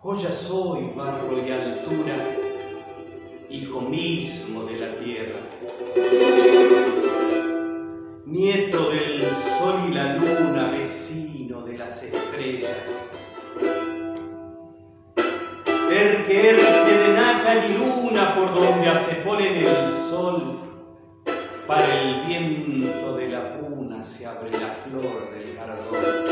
ya soy barro y altura, hijo mismo de la tierra. Nieto del sol y la luna, vecino de las estrellas. Erque, erque de nácar y luna por donde se pone el sol, para el viento de la puna se abre la flor del cardón.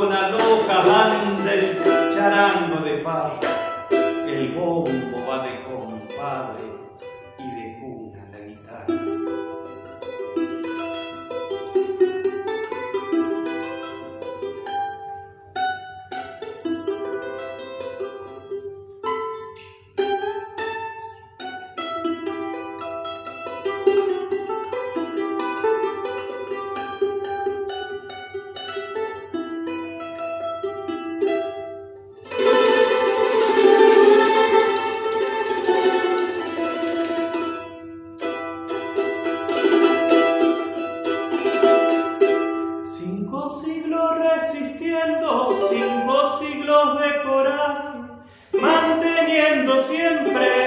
con aloja banda el charango de farra, el bombo va de compadre. Cinco siglos resistiendo, cinco siglos de coraje, manteniendo siempre